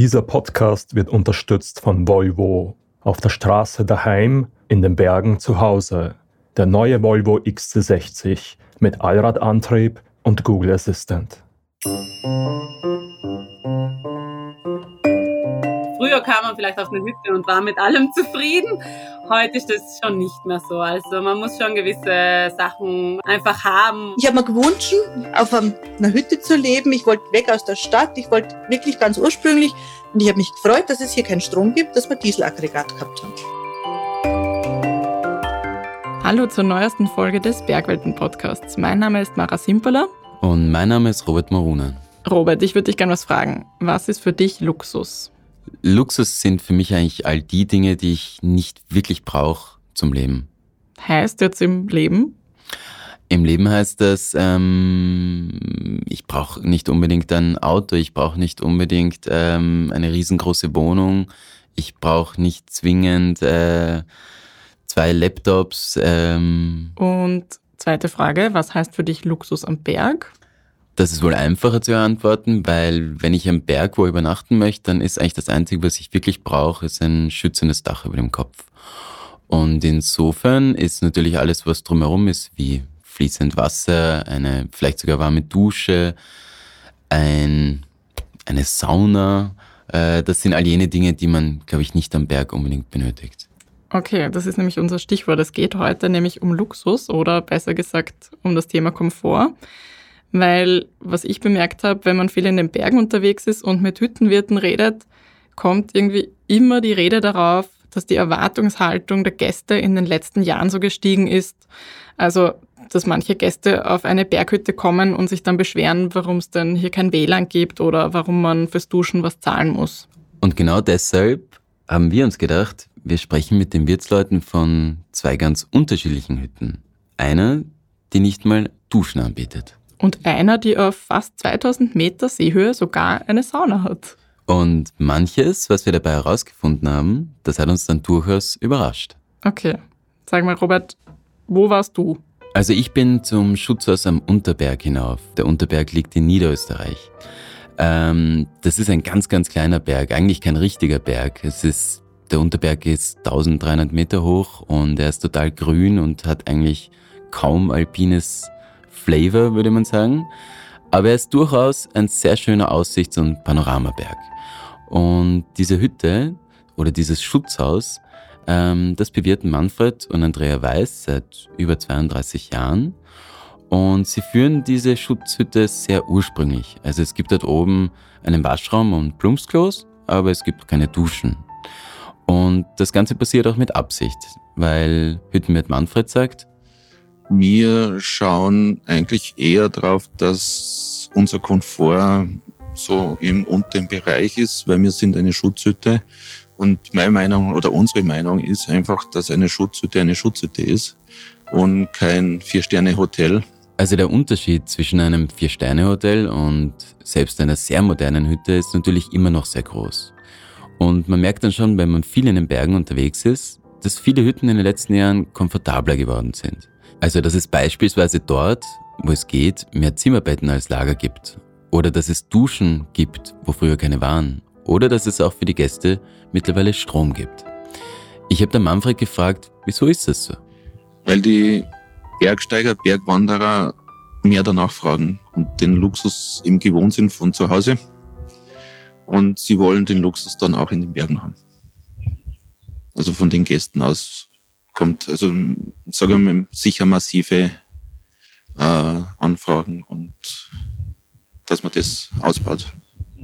Dieser Podcast wird unterstützt von Volvo. Auf der Straße daheim, in den Bergen zu Hause. Der neue Volvo XC60 mit Allradantrieb und Google Assistant. Früher kam man vielleicht auf eine Hütte und war mit allem zufrieden. Heute ist das schon nicht mehr so. Also man muss schon gewisse Sachen einfach haben. Ich habe mir gewünscht, auf einer Hütte zu leben. Ich wollte weg aus der Stadt. Ich wollte wirklich ganz ursprünglich. Und ich habe mich gefreut, dass es hier keinen Strom gibt, dass wir Dieselaggregat gehabt haben. Hallo zur neuesten Folge des Bergwelten-Podcasts. Mein Name ist Mara Simperler. Und mein Name ist Robert Maruna. Robert, ich würde dich gerne was fragen. Was ist für dich Luxus? Luxus sind für mich eigentlich all die Dinge, die ich nicht wirklich brauche zum Leben. Heißt jetzt im Leben? Im Leben heißt das, ähm, ich brauche nicht unbedingt ein Auto, ich brauche nicht unbedingt ähm, eine riesengroße Wohnung, ich brauche nicht zwingend äh, zwei Laptops. Ähm. Und zweite Frage, was heißt für dich Luxus am Berg? Das ist wohl einfacher zu antworten, weil wenn ich am Berg wo übernachten möchte, dann ist eigentlich das Einzige, was ich wirklich brauche, ist ein schützendes Dach über dem Kopf. Und insofern ist natürlich alles, was drumherum ist, wie fließend Wasser, eine vielleicht sogar warme Dusche, ein, eine Sauna, äh, das sind all jene Dinge, die man, glaube ich, nicht am Berg unbedingt benötigt. Okay, das ist nämlich unser Stichwort. Es geht heute nämlich um Luxus oder besser gesagt um das Thema Komfort. Weil was ich bemerkt habe, wenn man viel in den Bergen unterwegs ist und mit Hüttenwirten redet, kommt irgendwie immer die Rede darauf, dass die Erwartungshaltung der Gäste in den letzten Jahren so gestiegen ist. Also, dass manche Gäste auf eine Berghütte kommen und sich dann beschweren, warum es denn hier kein WLAN gibt oder warum man fürs Duschen was zahlen muss. Und genau deshalb haben wir uns gedacht, wir sprechen mit den Wirtsleuten von zwei ganz unterschiedlichen Hütten. Einer, die nicht mal Duschen anbietet und einer, die auf fast 2000 Meter Seehöhe sogar eine Sauna hat. Und manches, was wir dabei herausgefunden haben, das hat uns dann durchaus überrascht. Okay. Sag mal, Robert, wo warst du? Also ich bin zum Schutzhaus am Unterberg hinauf. Der Unterberg liegt in Niederösterreich. Ähm, das ist ein ganz, ganz kleiner Berg, eigentlich kein richtiger Berg. Es ist, der Unterberg ist 1300 Meter hoch und er ist total grün und hat eigentlich kaum alpines Flavor, würde man sagen. Aber er ist durchaus ein sehr schöner Aussichts- und Panoramaberg. Und diese Hütte oder dieses Schutzhaus, ähm, das bewirten Manfred und Andrea Weiß seit über 32 Jahren. Und sie führen diese Schutzhütte sehr ursprünglich. Also es gibt dort oben einen Waschraum und Plumpsklos, aber es gibt keine Duschen. Und das Ganze passiert auch mit Absicht, weil Hüttenwirt Manfred sagt, wir schauen eigentlich eher darauf, dass unser Komfort so im unteren Bereich ist, weil wir sind eine Schutzhütte. Und meine Meinung oder unsere Meinung ist einfach, dass eine Schutzhütte eine Schutzhütte ist und kein Vier-Sterne-Hotel. Also der Unterschied zwischen einem Vier-Sterne-Hotel und selbst einer sehr modernen Hütte ist natürlich immer noch sehr groß. Und man merkt dann schon, wenn man viel in den Bergen unterwegs ist, dass viele Hütten in den letzten Jahren komfortabler geworden sind. Also, dass es beispielsweise dort, wo es geht, mehr Zimmerbetten als Lager gibt. Oder dass es Duschen gibt, wo früher keine waren. Oder dass es auch für die Gäste mittlerweile Strom gibt. Ich habe der Manfred gefragt, wieso ist das so? Weil die Bergsteiger, Bergwanderer mehr danach fragen und den Luxus im gewohnt sind von zu Hause. Und sie wollen den Luxus dann auch in den Bergen haben. Also von den Gästen aus kommt, also sagen wir sicher massive äh, Anfragen und dass man das ausbaut.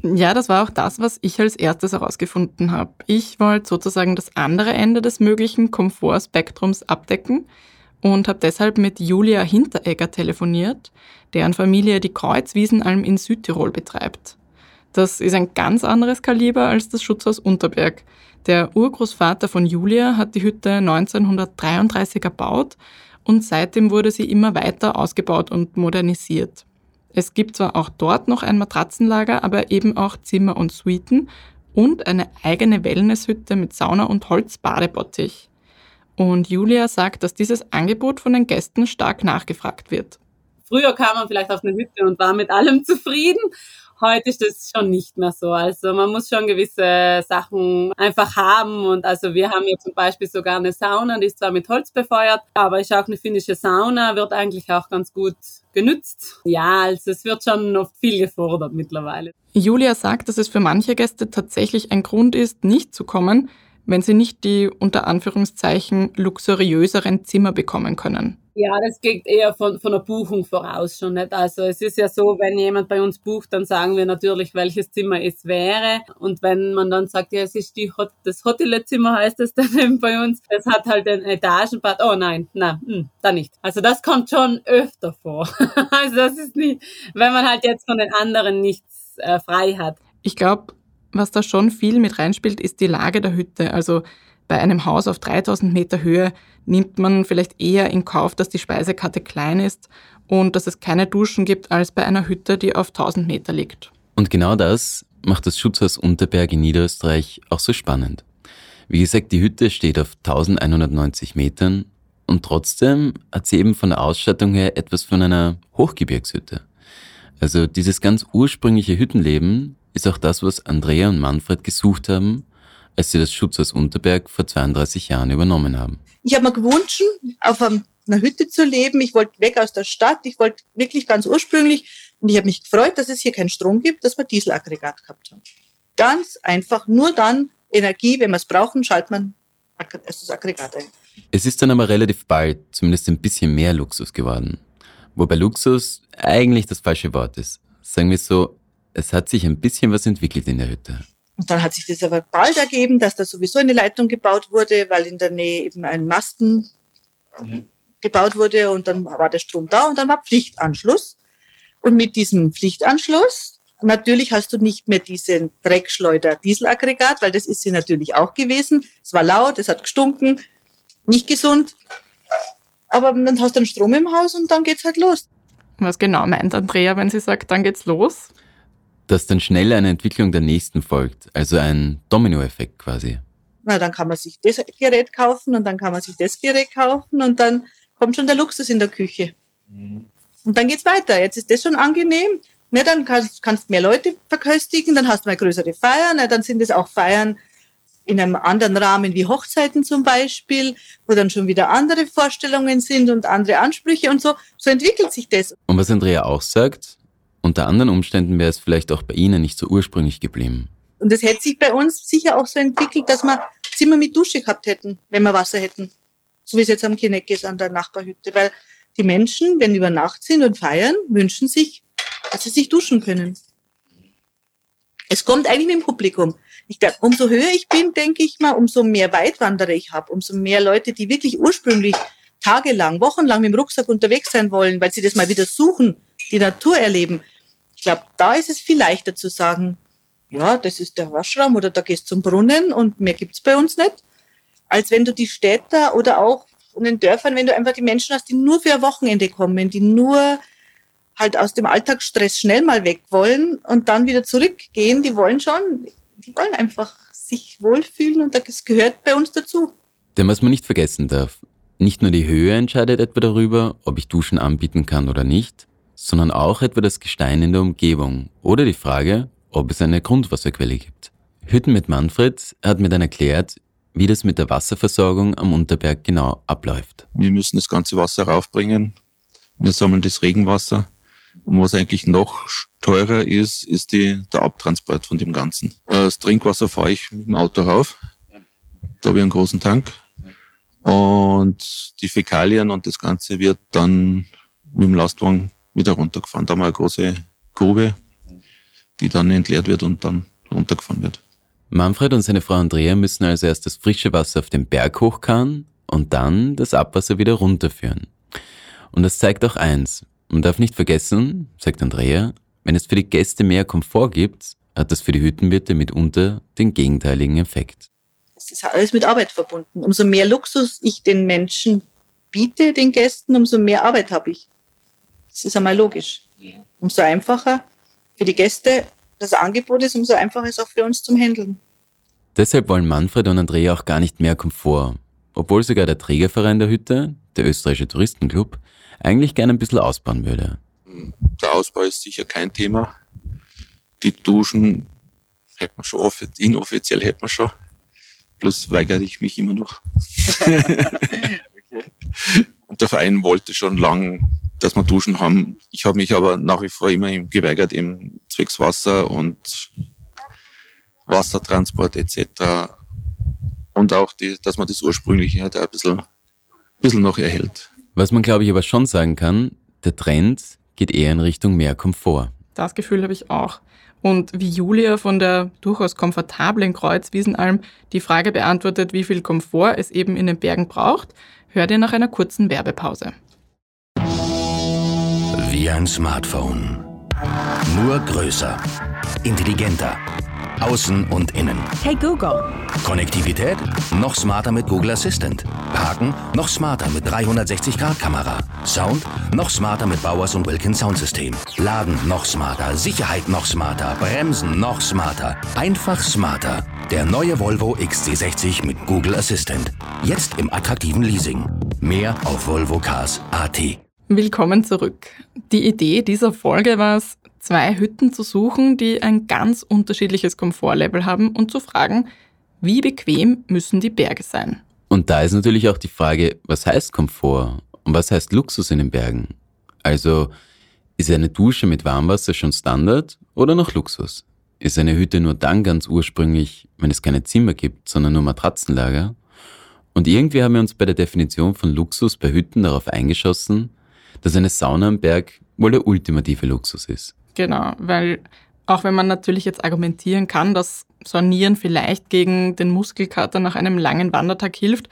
Ja, das war auch das, was ich als erstes herausgefunden habe. Ich wollte sozusagen das andere Ende des möglichen Komfortspektrums abdecken und habe deshalb mit Julia Hinteregger telefoniert, deren Familie die Kreuzwiesenalm in Südtirol betreibt. Das ist ein ganz anderes Kaliber als das Schutzhaus Unterberg. Der Urgroßvater von Julia hat die Hütte 1933 erbaut und seitdem wurde sie immer weiter ausgebaut und modernisiert. Es gibt zwar auch dort noch ein Matratzenlager, aber eben auch Zimmer und Suiten und eine eigene Wellnesshütte mit Sauna und Holzbadebottich. Und Julia sagt, dass dieses Angebot von den Gästen stark nachgefragt wird. Früher kam man vielleicht auf eine Hütte und war mit allem zufrieden Heute ist das schon nicht mehr so. Also man muss schon gewisse Sachen einfach haben. Und also wir haben jetzt zum Beispiel sogar eine Sauna, die ist zwar mit Holz befeuert, aber ist auch eine finnische Sauna, wird eigentlich auch ganz gut genützt. Ja, also es wird schon oft viel gefordert mittlerweile. Julia sagt, dass es für manche Gäste tatsächlich ein Grund ist, nicht zu kommen, wenn sie nicht die unter Anführungszeichen luxuriöseren Zimmer bekommen können. Ja, das geht eher von, von der Buchung voraus schon nicht. Also es ist ja so, wenn jemand bei uns bucht, dann sagen wir natürlich, welches Zimmer es wäre. Und wenn man dann sagt, ja, es ist die Hot das Hotelzimmer heißt es dann eben bei uns, das hat halt ein Etagenbad. Oh nein, nein, hm, da nicht. Also das kommt schon öfter vor. also das ist nicht, wenn man halt jetzt von den anderen nichts äh, frei hat. Ich glaube, was da schon viel mit reinspielt, ist die Lage der Hütte. Also bei einem Haus auf 3000 Meter Höhe nimmt man vielleicht eher in Kauf, dass die Speisekarte klein ist und dass es keine Duschen gibt, als bei einer Hütte, die auf 1000 Meter liegt. Und genau das macht das Schutzhaus Unterberg in Niederösterreich auch so spannend. Wie gesagt, die Hütte steht auf 1190 Metern und trotzdem hat sie eben von der Ausstattung her etwas von einer Hochgebirgshütte. Also dieses ganz ursprüngliche Hüttenleben ist auch das, was Andrea und Manfred gesucht haben, als sie das Schutzhaus Unterberg vor 32 Jahren übernommen haben. Ich habe mir gewünscht, auf einer Hütte zu leben. Ich wollte weg aus der Stadt. Ich wollte wirklich ganz ursprünglich. Und ich habe mich gefreut, dass es hier keinen Strom gibt, dass wir Dieselaggregat gehabt haben. Ganz einfach. Nur dann Energie, wenn wir es brauchen, schaltet man das Aggregat ein. Es ist dann aber relativ bald zumindest ein bisschen mehr Luxus geworden. Wobei Luxus eigentlich das falsche Wort ist. Sagen wir so, es hat sich ein bisschen was entwickelt in der Hütte. Und dann hat sich das aber bald ergeben, dass da sowieso eine Leitung gebaut wurde, weil in der Nähe eben ein Masten mhm. gebaut wurde und dann war der Strom da und dann war Pflichtanschluss. Und mit diesem Pflichtanschluss, natürlich hast du nicht mehr diesen Dreckschleuder-Dieselaggregat, weil das ist sie natürlich auch gewesen. Es war laut, es hat gestunken, nicht gesund. Aber dann hast du einen Strom im Haus und dann geht's halt los. Was genau meint Andrea, wenn sie sagt, dann geht's los? Dass dann schnell eine Entwicklung der nächsten folgt, also ein Dominoeffekt quasi. Na, dann kann man sich das Gerät kaufen und dann kann man sich das Gerät kaufen und dann kommt schon der Luxus in der Küche. Mhm. Und dann geht's weiter. Jetzt ist das schon angenehm. Na, dann kannst, kannst mehr Leute verköstigen, dann hast du mal größere Feiern, na, dann sind es auch Feiern in einem anderen Rahmen wie Hochzeiten zum Beispiel, wo dann schon wieder andere Vorstellungen sind und andere Ansprüche und so. So entwickelt sich das. Und was Andrea auch sagt, unter anderen Umständen wäre es vielleicht auch bei Ihnen nicht so ursprünglich geblieben. Und es hätte sich bei uns sicher auch so entwickelt, dass wir Zimmer mit Dusche gehabt hätten, wenn wir Wasser hätten. So wie es jetzt am Kineck ist, an der Nachbarhütte. Weil die Menschen, wenn über Nacht sind und feiern, wünschen sich, dass sie sich duschen können. Es kommt eigentlich mit dem Publikum. Ich glaube, umso höher ich bin, denke ich mal, umso mehr Weitwanderer ich habe, umso mehr Leute, die wirklich ursprünglich tagelang, wochenlang mit dem Rucksack unterwegs sein wollen, weil sie das mal wieder suchen, die Natur erleben, ich glaube, da ist es viel leichter zu sagen, ja, das ist der Waschraum oder da gehst zum Brunnen und mehr gibt's bei uns nicht, als wenn du die Städter oder auch in den Dörfern, wenn du einfach die Menschen hast, die nur für ein Wochenende kommen, die nur halt aus dem Alltagsstress schnell mal weg wollen und dann wieder zurückgehen, die wollen schon, die wollen einfach sich wohlfühlen und das gehört bei uns dazu. Denn was man nicht vergessen darf, nicht nur die Höhe entscheidet etwa darüber, ob ich Duschen anbieten kann oder nicht, sondern auch etwa das Gestein in der Umgebung oder die Frage, ob es eine Grundwasserquelle gibt. Hütten mit Manfred hat mir dann erklärt, wie das mit der Wasserversorgung am Unterberg genau abläuft. Wir müssen das ganze Wasser raufbringen. Wir sammeln das Regenwasser. Und was eigentlich noch teurer ist, ist die, der Abtransport von dem Ganzen. Das Trinkwasser fahre ich mit dem Auto rauf. Da habe ich einen großen Tank. Und die Fäkalien und das Ganze wird dann mit dem Lastwagen wieder runtergefahren. Da haben wir eine große Grube, die dann entleert wird und dann runtergefahren wird. Manfred und seine Frau Andrea müssen also erst das frische Wasser auf den Berg hochkarren und dann das Abwasser wieder runterführen. Und das zeigt auch eins. Man darf nicht vergessen, sagt Andrea, wenn es für die Gäste mehr Komfort gibt, hat das für die Hüttenwirte mitunter den gegenteiligen Effekt. Es ist alles mit Arbeit verbunden. Umso mehr Luxus ich den Menschen biete, den Gästen, umso mehr Arbeit habe ich. Das ist einmal logisch. Umso einfacher für die Gäste das Angebot ist, umso einfacher ist auch für uns zum Handeln. Deshalb wollen Manfred und Andrea auch gar nicht mehr Komfort, obwohl sogar der Trägerverein der Hütte, der österreichische Touristenclub, eigentlich gerne ein bisschen ausbauen würde. Der Ausbau ist sicher kein Thema. die Duschen hätte man schon, inoffiziell hätte man schon. Plus weigere ich mich immer noch. Und der Verein wollte schon lang, dass wir Duschen haben. Ich habe mich aber nach wie vor immer geweigert, im zwecks Wasser und Wassertransport etc. Und auch, die, dass man das Ursprüngliche halt ein bisschen, ein bisschen noch erhält. Was man, glaube ich, aber schon sagen kann, der Trend geht eher in Richtung mehr Komfort. Das Gefühl habe ich auch. Und wie Julia von der durchaus komfortablen Kreuzwiesenalm die Frage beantwortet, wie viel Komfort es eben in den Bergen braucht, hört ihr nach einer kurzen Werbepause. Wie ein Smartphone. Nur größer, intelligenter Außen und innen. Hey Google. Konnektivität? Noch smarter mit Google Assistant. Parken? Noch smarter mit 360-Grad-Kamera. Sound? Noch smarter mit Bowers und Wilkins Soundsystem. Laden? Noch smarter. Sicherheit? Noch smarter. Bremsen? Noch smarter. Einfach smarter. Der neue Volvo XC60 mit Google Assistant. Jetzt im attraktiven Leasing. Mehr auf volvocars.at. Willkommen zurück. Die Idee dieser Folge war es, zwei Hütten zu suchen, die ein ganz unterschiedliches Komfortlevel haben und zu fragen, wie bequem müssen die Berge sein? Und da ist natürlich auch die Frage, was heißt Komfort und was heißt Luxus in den Bergen? Also ist eine Dusche mit Warmwasser schon Standard oder noch Luxus? Ist eine Hütte nur dann ganz ursprünglich, wenn es keine Zimmer gibt, sondern nur Matratzenlager? Und irgendwie haben wir uns bei der Definition von Luxus bei Hütten darauf eingeschossen, dass eine Sauna am Berg wohl der ultimative Luxus ist. Genau, weil auch wenn man natürlich jetzt argumentieren kann, dass Sonieren vielleicht gegen den Muskelkater nach einem langen Wandertag hilft,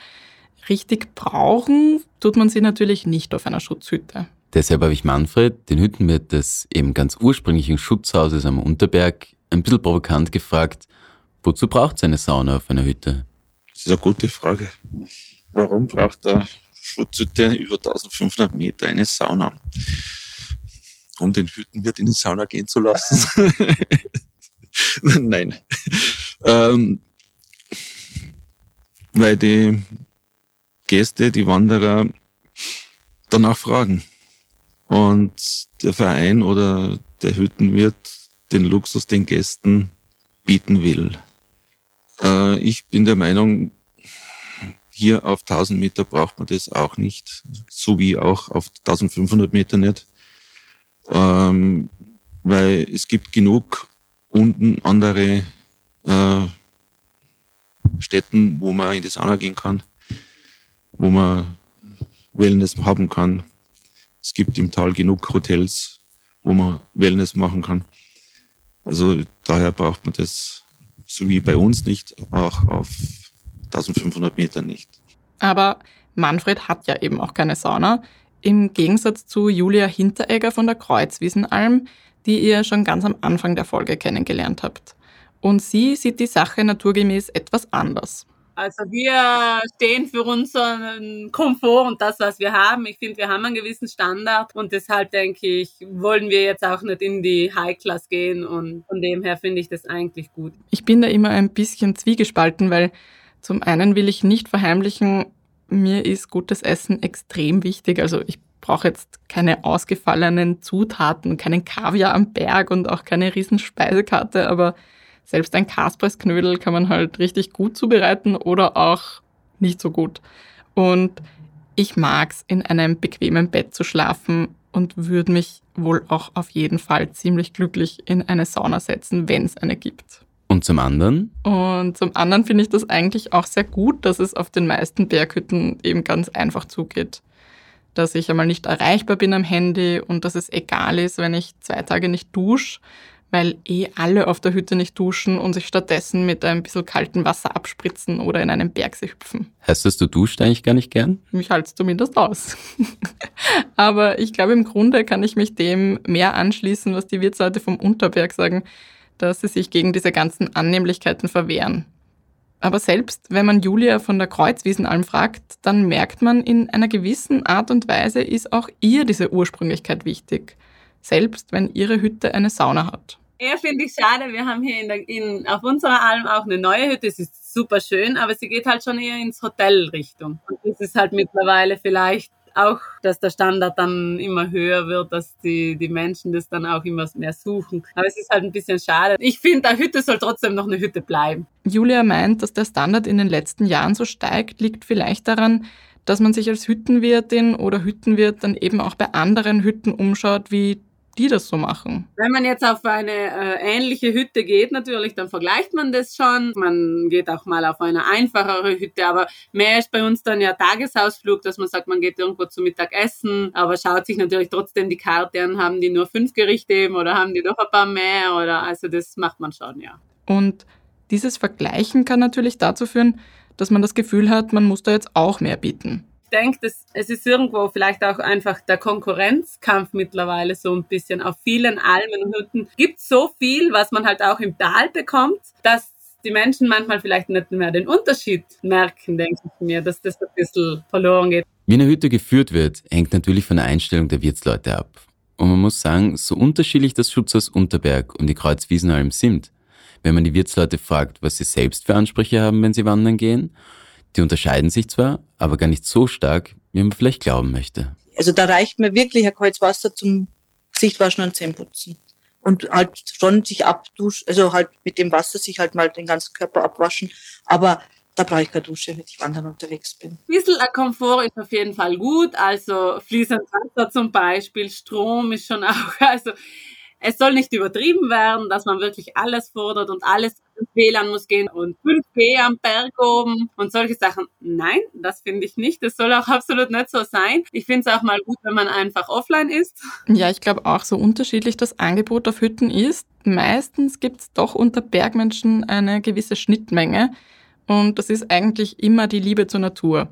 richtig brauchen tut man sie natürlich nicht auf einer Schutzhütte. Deshalb habe ich Manfred, den Hüttenwirt des eben ganz ursprünglichen Schutzhauses am Unterberg, ein bisschen provokant gefragt, wozu braucht es eine Sauna auf einer Hütte? Das ist eine gute Frage. Warum braucht eine Schutzhütte über 1500 Meter eine Sauna? um den Hüttenwirt in die Sauna gehen zu lassen. Nein. Ähm, weil die Gäste, die Wanderer danach fragen. Und der Verein oder der Hüttenwirt den Luxus den Gästen bieten will. Äh, ich bin der Meinung, hier auf 1000 Meter braucht man das auch nicht, so wie auch auf 1500 Meter nicht ähm, weil es gibt genug unten andere äh, Städten, wo man in die Sauna gehen kann, wo man Wellness haben kann. Es gibt im Tal genug Hotels, wo man Wellness machen kann. Also daher braucht man das, so wie bei uns nicht, auch auf 1500 Metern nicht. Aber Manfred hat ja eben auch keine Sauna. Im Gegensatz zu Julia Hinteregger von der Kreuzwiesenalm, die ihr schon ganz am Anfang der Folge kennengelernt habt. Und sie sieht die Sache naturgemäß etwas anders. Also wir stehen für unseren Komfort und das, was wir haben. Ich finde, wir haben einen gewissen Standard und deshalb denke ich, wollen wir jetzt auch nicht in die High Class gehen und von dem her finde ich das eigentlich gut. Ich bin da immer ein bisschen zwiegespalten, weil zum einen will ich nicht verheimlichen, mir ist gutes Essen extrem wichtig. Also ich brauche jetzt keine ausgefallenen Zutaten, keinen Kaviar am Berg und auch keine riesen Speisekarte, aber selbst ein Kaspressknödel kann man halt richtig gut zubereiten oder auch nicht so gut. Und ich mag's, in einem bequemen Bett zu schlafen und würde mich wohl auch auf jeden Fall ziemlich glücklich in eine Sauna setzen, wenn es eine gibt. Und zum anderen? Und zum anderen finde ich das eigentlich auch sehr gut, dass es auf den meisten Berghütten eben ganz einfach zugeht. Dass ich einmal nicht erreichbar bin am Handy und dass es egal ist, wenn ich zwei Tage nicht dusche, weil eh alle auf der Hütte nicht duschen und sich stattdessen mit ein bisschen kaltem Wasser abspritzen oder in einen Bergsee hüpfen. Heißt das, du duschst eigentlich gar nicht gern? Mich halte es zumindest aus. Aber ich glaube, im Grunde kann ich mich dem mehr anschließen, was die Wirtsleute vom Unterberg sagen, dass sie sich gegen diese ganzen Annehmlichkeiten verwehren. Aber selbst wenn man Julia von der Kreuzwiesenalm fragt, dann merkt man, in einer gewissen Art und Weise ist auch ihr diese Ursprünglichkeit wichtig. Selbst wenn ihre Hütte eine Sauna hat. Eher finde ich schade, wir haben hier in der, in, auf unserer Alm auch eine neue Hütte. Es ist super schön, aber sie geht halt schon eher ins Hotelrichtung. Und das ist halt mittlerweile vielleicht auch, dass der Standard dann immer höher wird, dass die, die Menschen das dann auch immer mehr suchen. Aber es ist halt ein bisschen schade. Ich finde, eine Hütte soll trotzdem noch eine Hütte bleiben. Julia meint, dass der Standard in den letzten Jahren so steigt, liegt vielleicht daran, dass man sich als Hüttenwirtin oder Hüttenwirt dann eben auch bei anderen Hütten umschaut, wie die das so machen. Wenn man jetzt auf eine äh, ähnliche Hütte geht, natürlich, dann vergleicht man das schon. Man geht auch mal auf eine einfachere Hütte, aber mehr ist bei uns dann ja Tagesausflug, dass man sagt, man geht irgendwo zu Mittag essen, aber schaut sich natürlich trotzdem die Karte an, haben die nur fünf Gerichte eben oder haben die doch ein paar mehr oder also das macht man schon, ja. Und dieses Vergleichen kann natürlich dazu führen, dass man das Gefühl hat, man muss da jetzt auch mehr bieten denke, es ist irgendwo vielleicht auch einfach der Konkurrenzkampf mittlerweile so ein bisschen. Auf vielen Almen und Hütten gibt so viel, was man halt auch im Tal bekommt, dass die Menschen manchmal vielleicht nicht mehr den Unterschied merken, denke ich mir, dass das ein bisschen verloren geht. Wie eine Hütte geführt wird, hängt natürlich von der Einstellung der Wirtsleute ab. Und man muss sagen, so unterschiedlich das Schutzhaus Unterberg und die Kreuzwiesenalm sind, wenn man die Wirtsleute fragt, was sie selbst für Ansprüche haben, wenn sie wandern gehen, die unterscheiden sich zwar, aber gar nicht so stark, wie man vielleicht glauben möchte. Also da reicht mir wirklich ein kaltes Wasser zum Gesichtwaschen und Zähneputzen. Und halt schon sich abduschen, also halt mit dem Wasser sich halt mal den ganzen Körper abwaschen. Aber da brauche ich keine Dusche, wenn ich wandern unterwegs bin. Ein bisschen Komfort ist auf jeden Fall gut. Also fließend Wasser zum Beispiel, Strom ist schon auch, also es soll nicht übertrieben werden, dass man wirklich alles fordert und alles WLAN muss gehen und 5G am Berg oben und solche Sachen. Nein, das finde ich nicht. Das soll auch absolut nicht so sein. Ich finde es auch mal gut, wenn man einfach offline ist. Ja, ich glaube auch, so unterschiedlich das Angebot auf Hütten ist. Meistens gibt es doch unter Bergmenschen eine gewisse Schnittmenge. Und das ist eigentlich immer die Liebe zur Natur.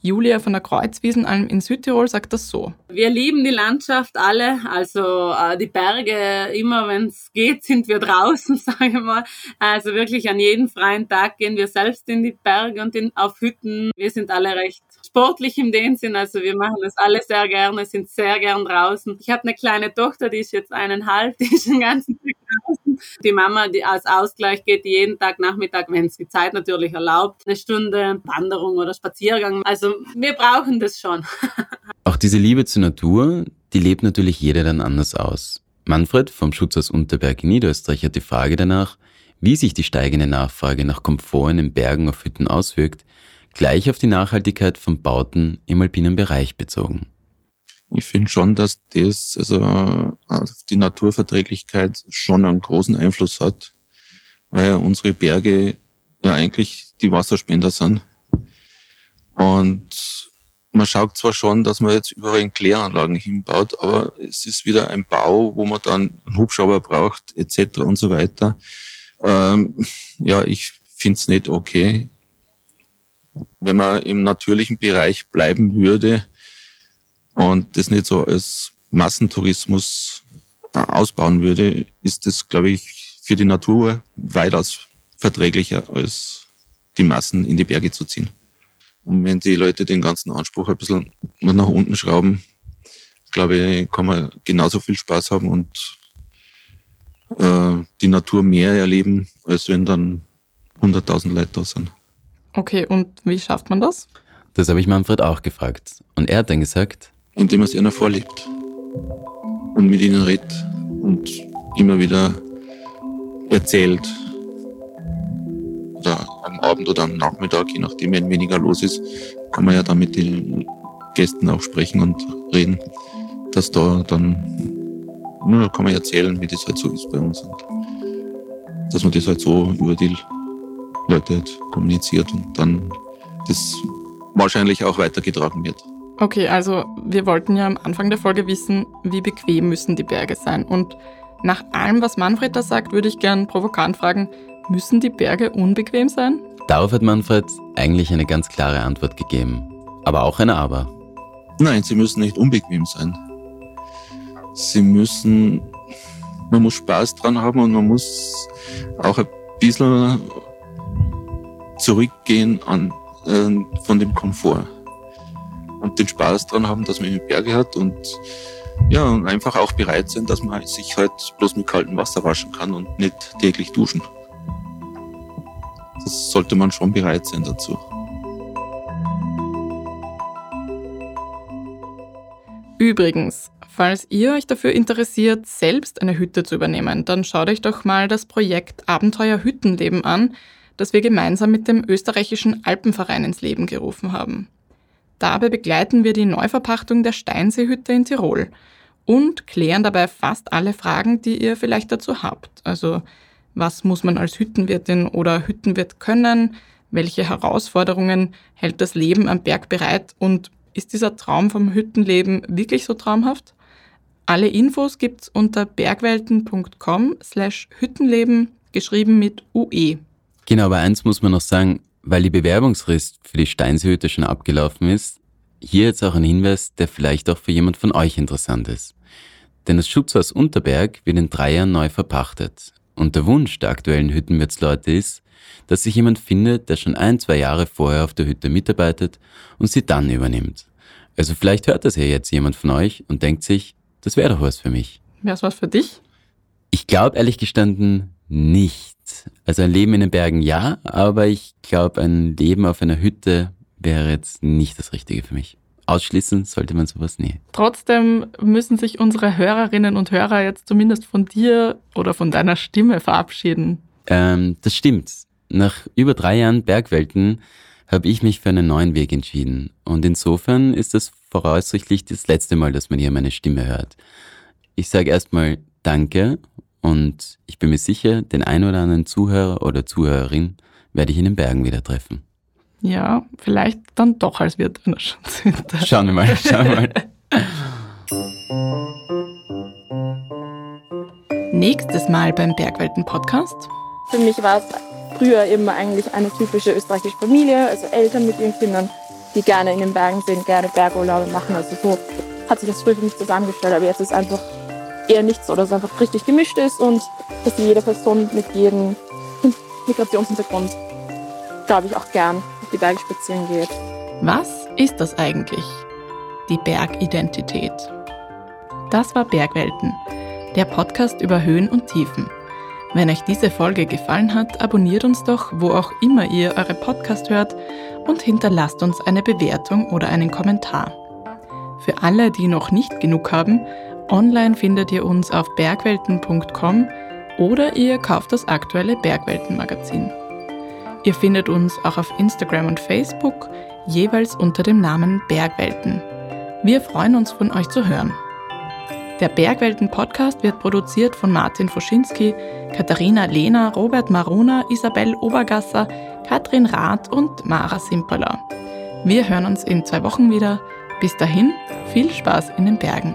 Julia von der Kreuzwiesenalm in Südtirol sagt das so. Wir lieben die Landschaft alle, also äh, die Berge, immer wenn es geht, sind wir draußen, sage ich mal. Also wirklich an jedem freien Tag gehen wir selbst in die Berge und in, auf Hütten. Wir sind alle recht sportlich in dem Sinn, also wir machen das alle sehr gerne, sind sehr gern draußen. Ich habe eine kleine Tochter, die ist jetzt eineinhalb, die ist den ganzen Tag draußen. Die Mama, die als Ausgleich geht jeden Tag Nachmittag, wenn es die Zeit natürlich erlaubt, eine Stunde Wanderung oder Spaziergang. Also wir brauchen das schon. Auch diese Liebe zur Natur, die lebt natürlich jeder dann anders aus. Manfred vom Schutzhaus Unterberg in Niederösterreich hat die Frage danach, wie sich die steigende Nachfrage nach Komfort in den Bergen auf Hütten auswirkt, gleich auf die Nachhaltigkeit von Bauten im alpinen Bereich bezogen. Ich finde schon, dass das, also die Naturverträglichkeit schon einen großen Einfluss hat, weil unsere Berge ja eigentlich die Wasserspender sind. Und man schaut zwar schon, dass man jetzt überall Kläranlagen hinbaut, aber es ist wieder ein Bau, wo man dann einen Hubschrauber braucht, etc. und so weiter. Ähm, ja, ich finde es nicht okay wenn man im natürlichen Bereich bleiben würde und das nicht so als Massentourismus äh, ausbauen würde, ist das, glaube ich, für die Natur weitaus verträglicher, als die Massen in die Berge zu ziehen. Und wenn die Leute den ganzen Anspruch ein bisschen nach unten schrauben, glaube ich, kann man genauso viel Spaß haben und äh, die Natur mehr erleben, als wenn dann 100.000 Leute da sind. Okay, und wie schafft man das? Das habe ich Manfred auch gefragt. Und er hat dann gesagt, indem man es ihnen vorlebt und mit ihnen redet und immer wieder erzählt. Oder am Abend oder am Nachmittag, je nachdem, wenn weniger los ist, kann man ja dann mit den Gästen auch sprechen und reden, dass da dann, na, kann man erzählen, wie das halt so ist bei uns. Und dass man das halt so über die Leute halt kommuniziert und dann das wahrscheinlich auch weitergetragen wird. Okay, also wir wollten ja am Anfang der Folge wissen, wie bequem müssen die Berge sein. Und nach allem, was Manfred da sagt, würde ich gern provokant fragen, müssen die Berge unbequem sein? Darauf hat Manfred eigentlich eine ganz klare Antwort gegeben. Aber auch eine Aber. Nein, sie müssen nicht unbequem sein. Sie müssen, man muss Spaß dran haben und man muss auch ein bisschen zurückgehen an, äh, von dem Komfort und den Spaß dran haben, dass man die Berge hat und ja, und einfach auch bereit sein, dass man sich halt bloß mit kaltem Wasser waschen kann und nicht täglich duschen. Das sollte man schon bereit sein dazu. Übrigens, falls ihr euch dafür interessiert, selbst eine Hütte zu übernehmen, dann schaut euch doch mal das Projekt Abenteuer Hüttenleben an, das wir gemeinsam mit dem österreichischen Alpenverein ins Leben gerufen haben. Dabei begleiten wir die Neuverpachtung der Steinseehütte in Tirol und klären dabei fast alle Fragen, die ihr vielleicht dazu habt. Also was muss man als Hüttenwirtin oder Hüttenwirt können? Welche Herausforderungen hält das Leben am Berg bereit? Und ist dieser Traum vom Hüttenleben wirklich so traumhaft? Alle Infos gibt's unter bergwelten.com slash Hüttenleben, geschrieben mit UE. Genau, aber eins muss man noch sagen, weil die Bewerbungsfrist für die Steinseehütte schon abgelaufen ist, hier jetzt auch ein Hinweis, der vielleicht auch für jemand von euch interessant ist. Denn das Schutzhaus Unterberg wird in drei Jahren neu verpachtet. Und der Wunsch der aktuellen Hüttenwirtsleute ist, dass sich jemand findet, der schon ein, zwei Jahre vorher auf der Hütte mitarbeitet und sie dann übernimmt. Also vielleicht hört das ja jetzt jemand von euch und denkt sich, das wäre doch was für mich. Wär's was für dich? Ich glaube ehrlich gestanden nicht. Also ein Leben in den Bergen ja, aber ich glaube, ein Leben auf einer Hütte wäre jetzt nicht das Richtige für mich. Ausschließen sollte man sowas nie. Trotzdem müssen sich unsere Hörerinnen und Hörer jetzt zumindest von dir oder von deiner Stimme verabschieden. Ähm, das stimmt. Nach über drei Jahren Bergwelten habe ich mich für einen neuen Weg entschieden. Und insofern ist das voraussichtlich das letzte Mal, dass man hier meine Stimme hört. Ich sage erstmal Danke und ich bin mir sicher, den ein oder anderen Zuhörer oder Zuhörerin werde ich in den Bergen wieder treffen. Ja, vielleicht dann doch als Wirt einer Schutzhütte. Schauen wir mal, schauen wir mal. Nächstes Mal beim Bergwelten-Podcast. Für mich war es früher eben eigentlich eine typische österreichische Familie, also Eltern mit ihren Kindern, die gerne in den Bergen sind, gerne Bergurlaube machen. Also so hat sich das früher für mich zusammengestellt, aber jetzt ist einfach eher nichts so, dass es einfach richtig gemischt ist und dass jede Person mit jedem Migrationshintergrund, glaube ich, auch gern auf die Berge spazieren geht. Was ist das eigentlich? Die Bergidentität. Das war Bergwelten, der Podcast über Höhen und Tiefen. Wenn euch diese Folge gefallen hat, abonniert uns doch, wo auch immer ihr eure Podcast hört und hinterlasst uns eine Bewertung oder einen Kommentar. Für alle, die noch nicht genug haben, online findet ihr uns auf bergwelten.com oder ihr kauft das aktuelle Bergwelten-Magazin. Ihr findet uns auch auf Instagram und Facebook, jeweils unter dem Namen Bergwelten. Wir freuen uns, von euch zu hören. Der Bergwelten-Podcast wird produziert von Martin Foschinski, Katharina Lehner, Robert Marona, Isabel Obergasser, Katrin Rath und Mara Simperler. Wir hören uns in zwei Wochen wieder. Bis dahin, viel Spaß in den Bergen.